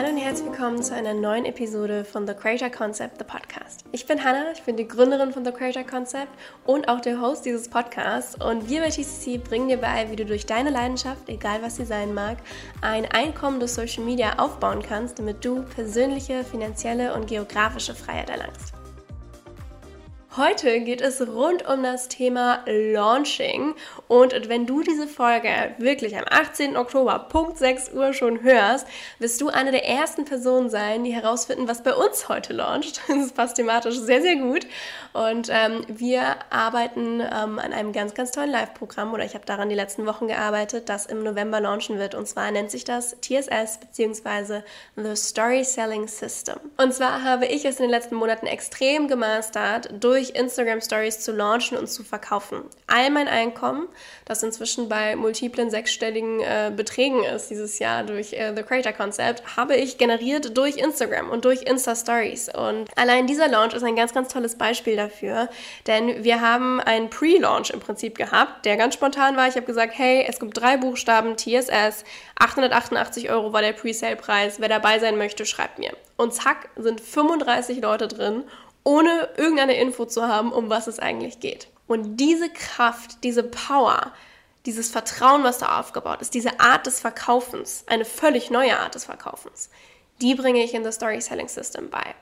Hallo und herzlich willkommen zu einer neuen Episode von The Creator Concept, the Podcast. Ich bin Hannah, ich bin die Gründerin von The Creator Concept und auch der Host dieses Podcasts. Und wir bei TCC bringen dir bei, wie du durch deine Leidenschaft, egal was sie sein mag, ein Einkommen durch Social Media aufbauen kannst, damit du persönliche, finanzielle und geografische Freiheit erlangst. Heute geht es rund um das Thema Launching. Und wenn du diese Folge wirklich am 18. Oktober, Punkt 6 Uhr schon hörst, wirst du eine der ersten Personen sein, die herausfinden, was bei uns heute launcht. Das passt thematisch sehr, sehr gut. Und ähm, wir arbeiten ähm, an einem ganz, ganz tollen Live-Programm oder ich habe daran die letzten Wochen gearbeitet, das im November launchen wird. Und zwar nennt sich das TSS bzw. The Story Selling System. Und zwar habe ich es in den letzten Monaten extrem gemastert, durch durch Instagram Stories zu launchen und zu verkaufen. All mein Einkommen, das inzwischen bei multiplen sechsstelligen äh, Beträgen ist dieses Jahr durch äh, The Creator Concept, habe ich generiert durch Instagram und durch Insta Stories. Und allein dieser Launch ist ein ganz, ganz tolles Beispiel dafür, denn wir haben einen Pre-Launch im Prinzip gehabt, der ganz spontan war. Ich habe gesagt, hey, es gibt drei Buchstaben, TSS, 888 Euro war der Pre-Sale-Preis. Wer dabei sein möchte, schreibt mir. Und zack, sind 35 Leute drin ohne irgendeine Info zu haben, um was es eigentlich geht. Und diese Kraft, diese Power, dieses Vertrauen, was da aufgebaut ist, diese Art des Verkaufens, eine völlig neue Art des Verkaufens, die bringe ich in das Story Selling System bei.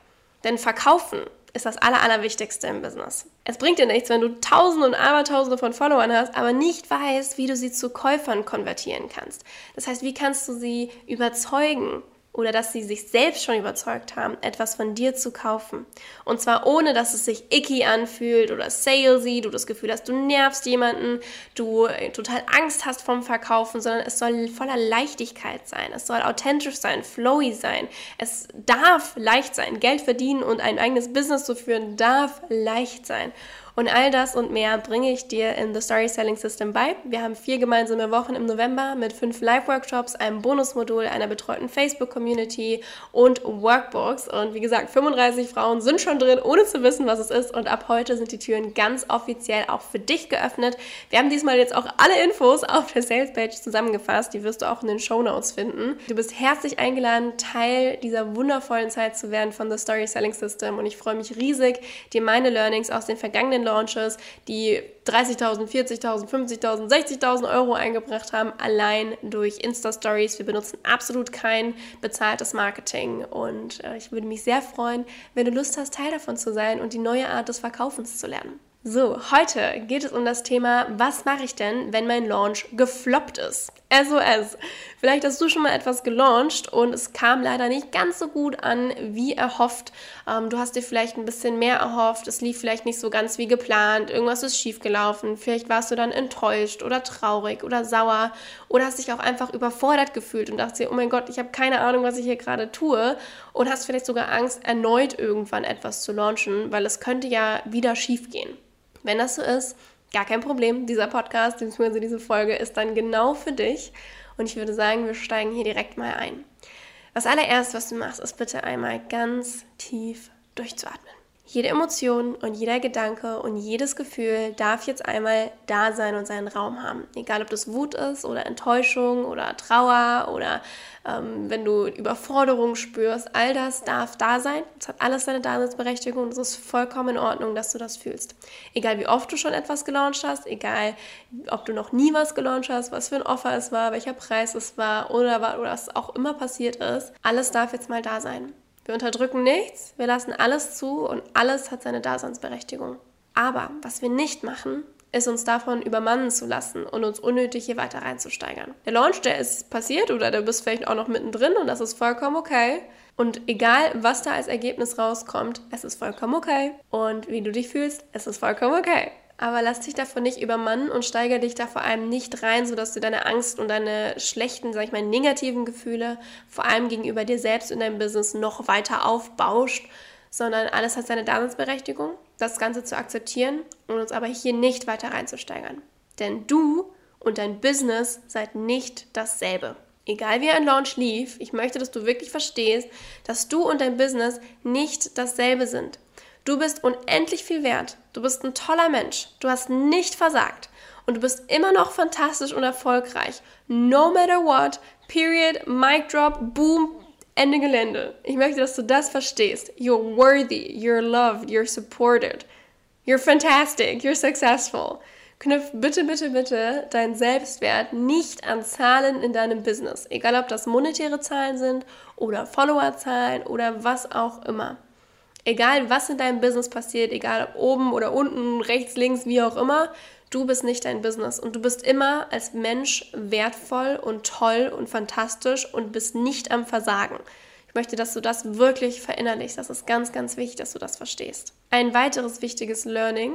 Denn Verkaufen ist das Aller, Allerwichtigste im Business. Es bringt dir nichts, wenn du Tausende und Abertausende von Followern hast, aber nicht weißt, wie du sie zu Käufern konvertieren kannst. Das heißt, wie kannst du sie überzeugen, oder dass sie sich selbst schon überzeugt haben, etwas von dir zu kaufen. Und zwar ohne, dass es sich icky anfühlt oder salesy, du das Gefühl hast, du nervst jemanden, du äh, total Angst hast vom Verkaufen, sondern es soll voller Leichtigkeit sein. Es soll authentisch sein, flowy sein. Es darf leicht sein. Geld verdienen und ein eigenes Business zu führen darf leicht sein. Und all das und mehr bringe ich dir in The Story Selling System bei. Wir haben vier gemeinsame Wochen im November mit fünf Live-Workshops, einem Bonusmodul, einer betreuten Facebook-Community und Workbooks. Und wie gesagt, 35 Frauen sind schon drin, ohne zu wissen, was es ist. Und ab heute sind die Türen ganz offiziell auch für dich geöffnet. Wir haben diesmal jetzt auch alle Infos auf der Sales-Page zusammengefasst. Die wirst du auch in den Show Notes finden. Du bist herzlich eingeladen, Teil dieser wundervollen Zeit zu werden von The Story Selling System. Und ich freue mich riesig, dir meine Learnings aus den vergangenen Launches, die 30.000, 40.000, 50.000, 60.000 Euro eingebracht haben, allein durch Insta-Stories. Wir benutzen absolut kein bezahltes Marketing und äh, ich würde mich sehr freuen, wenn du Lust hast, Teil davon zu sein und die neue Art des Verkaufens zu lernen. So, heute geht es um das Thema, was mache ich denn, wenn mein Launch gefloppt ist? SOS. Vielleicht hast du schon mal etwas gelauncht und es kam leider nicht ganz so gut an, wie erhofft. Ähm, du hast dir vielleicht ein bisschen mehr erhofft, es lief vielleicht nicht so ganz wie geplant, irgendwas ist schiefgelaufen, vielleicht warst du dann enttäuscht oder traurig oder sauer oder hast dich auch einfach überfordert gefühlt und dachtest dir, oh mein Gott, ich habe keine Ahnung, was ich hier gerade tue und hast vielleicht sogar Angst, erneut irgendwann etwas zu launchen, weil es könnte ja wieder schief gehen. Wenn das so ist, gar kein Problem. Dieser Podcast, beziehungsweise diese Folge ist dann genau für dich. Und ich würde sagen, wir steigen hier direkt mal ein. Das allererste, was du machst, ist bitte einmal ganz tief durchzuatmen. Jede Emotion und jeder Gedanke und jedes Gefühl darf jetzt einmal da sein und seinen Raum haben. Egal, ob das Wut ist oder Enttäuschung oder Trauer oder ähm, wenn du Überforderung spürst, all das darf da sein. Es hat alles seine Daseinsberechtigung und es ist vollkommen in Ordnung, dass du das fühlst. Egal, wie oft du schon etwas gelauncht hast, egal, ob du noch nie was gelauncht hast, was für ein Offer es war, welcher Preis es war oder, oder was auch immer passiert ist, alles darf jetzt mal da sein. Wir unterdrücken nichts, wir lassen alles zu und alles hat seine Daseinsberechtigung. Aber was wir nicht machen, ist uns davon übermannen zu lassen und uns unnötig hier weiter reinzusteigern. Der Launch, der ist passiert oder du bist vielleicht auch noch mittendrin und das ist vollkommen okay. Und egal, was da als Ergebnis rauskommt, es ist vollkommen okay. Und wie du dich fühlst, es ist vollkommen okay. Aber lass dich davon nicht übermannen und steigere dich da vor allem nicht rein, sodass du deine Angst und deine schlechten, sag ich mal, negativen Gefühle vor allem gegenüber dir selbst und deinem Business noch weiter aufbauscht, sondern alles hat seine Daseinsberechtigung, das Ganze zu akzeptieren und uns aber hier nicht weiter reinzusteigern. Denn du und dein Business seid nicht dasselbe. Egal wie ein Launch lief, ich möchte, dass du wirklich verstehst, dass du und dein Business nicht dasselbe sind. Du bist unendlich viel wert. Du bist ein toller Mensch. Du hast nicht versagt. Und du bist immer noch fantastisch und erfolgreich. No matter what. Period. Mic drop. Boom. Ende Gelände. Ich möchte, dass du das verstehst. You're worthy, you're loved, you're supported. You're fantastic, you're successful. Knüpf bitte, bitte, bitte deinen Selbstwert nicht an Zahlen in deinem Business. Egal, ob das monetäre Zahlen sind oder Followerzahlen oder was auch immer. Egal, was in deinem Business passiert, egal ob oben oder unten, rechts, links, wie auch immer, du bist nicht dein Business und du bist immer als Mensch wertvoll und toll und fantastisch und bist nicht am Versagen. Ich möchte, dass du das wirklich verinnerlichst. Das ist ganz, ganz wichtig, dass du das verstehst. Ein weiteres wichtiges Learning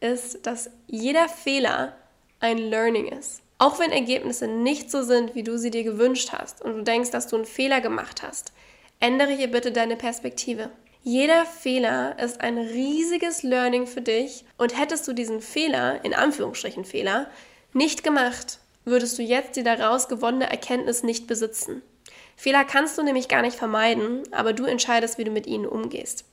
ist, dass jeder Fehler ein Learning ist. Auch wenn Ergebnisse nicht so sind, wie du sie dir gewünscht hast und du denkst, dass du einen Fehler gemacht hast, ändere hier bitte deine Perspektive. Jeder Fehler ist ein riesiges Learning für dich und hättest du diesen Fehler, in Anführungsstrichen Fehler, nicht gemacht, würdest du jetzt die daraus gewonnene Erkenntnis nicht besitzen. Fehler kannst du nämlich gar nicht vermeiden, aber du entscheidest, wie du mit ihnen umgehst.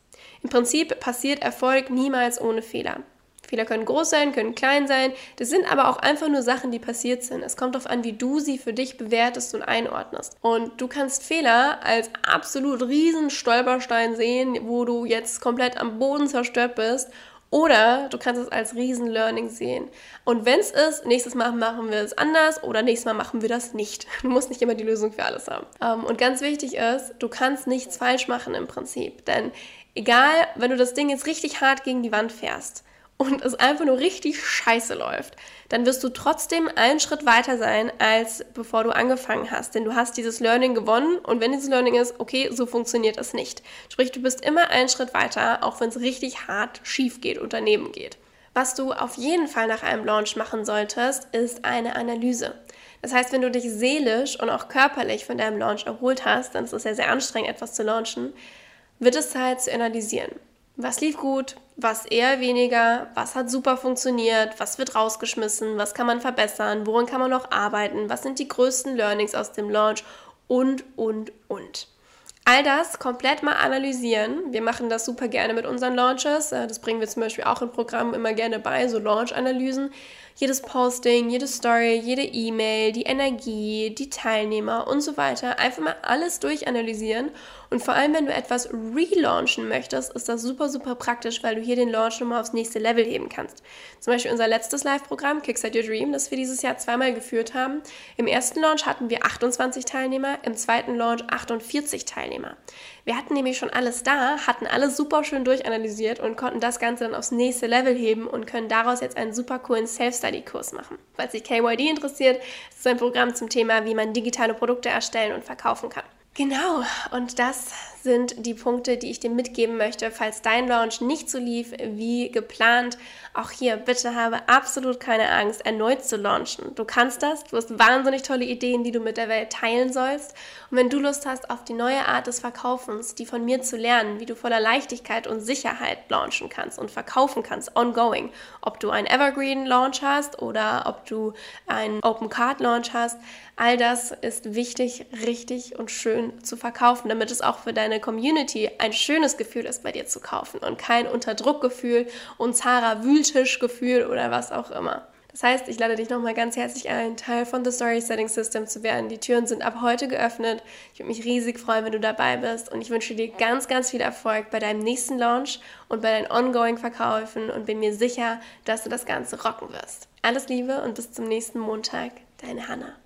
Im Prinzip passiert Erfolg niemals ohne Fehler. Fehler können groß sein, können klein sein. Das sind aber auch einfach nur Sachen, die passiert sind. Es kommt darauf an, wie du sie für dich bewertest und einordnest. Und du kannst Fehler als absolut riesen Stolperstein sehen, wo du jetzt komplett am Boden zerstört bist oder du kannst es als Riesen-Learning sehen. Und wenn es ist, nächstes Mal machen wir es anders oder nächstes Mal machen wir das nicht. Du musst nicht immer die Lösung für alles haben. Ähm, und ganz wichtig ist, du kannst nichts falsch machen im Prinzip. Denn egal, wenn du das Ding jetzt richtig hart gegen die Wand fährst, und es einfach nur richtig scheiße läuft, dann wirst du trotzdem einen Schritt weiter sein, als bevor du angefangen hast. Denn du hast dieses Learning gewonnen und wenn dieses Learning ist, okay, so funktioniert es nicht. Sprich, du bist immer einen Schritt weiter, auch wenn es richtig hart schief geht und daneben geht. Was du auf jeden Fall nach einem Launch machen solltest, ist eine Analyse. Das heißt, wenn du dich seelisch und auch körperlich von deinem Launch erholt hast, dann ist es ja sehr anstrengend, etwas zu launchen, wird es Zeit zu analysieren. Was lief gut, was eher weniger, was hat super funktioniert, was wird rausgeschmissen, was kann man verbessern, woran kann man noch arbeiten, was sind die größten Learnings aus dem Launch und, und, und. All das komplett mal analysieren. Wir machen das super gerne mit unseren Launches. Äh, das bringen wir zum Beispiel auch im Programm immer gerne bei, so Launch-Analysen jedes Posting, jede Story, jede E-Mail, die Energie, die Teilnehmer und so weiter. Einfach mal alles durchanalysieren. Und vor allem, wenn du etwas relaunchen möchtest, ist das super, super praktisch, weil du hier den Launch nochmal aufs nächste Level heben kannst. Zum Beispiel unser letztes Live-Programm, Kickstart Your Dream, das wir dieses Jahr zweimal geführt haben. Im ersten Launch hatten wir 28 Teilnehmer, im zweiten Launch 48 Teilnehmer. Wir hatten nämlich schon alles da, hatten alles super schön durchanalysiert und konnten das Ganze dann aufs nächste Level heben und können daraus jetzt einen super coolen Self-Study-Kurs machen. Falls sich KYD interessiert, ist es ein Programm zum Thema, wie man digitale Produkte erstellen und verkaufen kann. Genau, und das sind die Punkte, die ich dir mitgeben möchte, falls dein Launch nicht so lief wie geplant. Auch hier, bitte habe absolut keine Angst, erneut zu launchen. Du kannst das, du hast wahnsinnig tolle Ideen, die du mit der Welt teilen sollst. Und wenn du Lust hast auf die neue Art des Verkaufens, die von mir zu lernen, wie du voller Leichtigkeit und Sicherheit launchen kannst und verkaufen kannst, ongoing, ob du einen Evergreen Launch hast oder ob du einen Open Card Launch hast, all das ist wichtig, richtig und schön zu verkaufen, damit es auch für deine deine Community ein schönes Gefühl ist, bei dir zu kaufen und kein Unterdruckgefühl und Zara Wühltischgefühl oder was auch immer. Das heißt, ich lade dich nochmal ganz herzlich ein, Teil von The Story Setting System zu werden. Die Türen sind ab heute geöffnet. Ich würde mich riesig freuen, wenn du dabei bist und ich wünsche dir ganz, ganz viel Erfolg bei deinem nächsten Launch und bei deinen ongoing Verkaufen und bin mir sicher, dass du das Ganze rocken wirst. Alles Liebe und bis zum nächsten Montag, deine Hannah.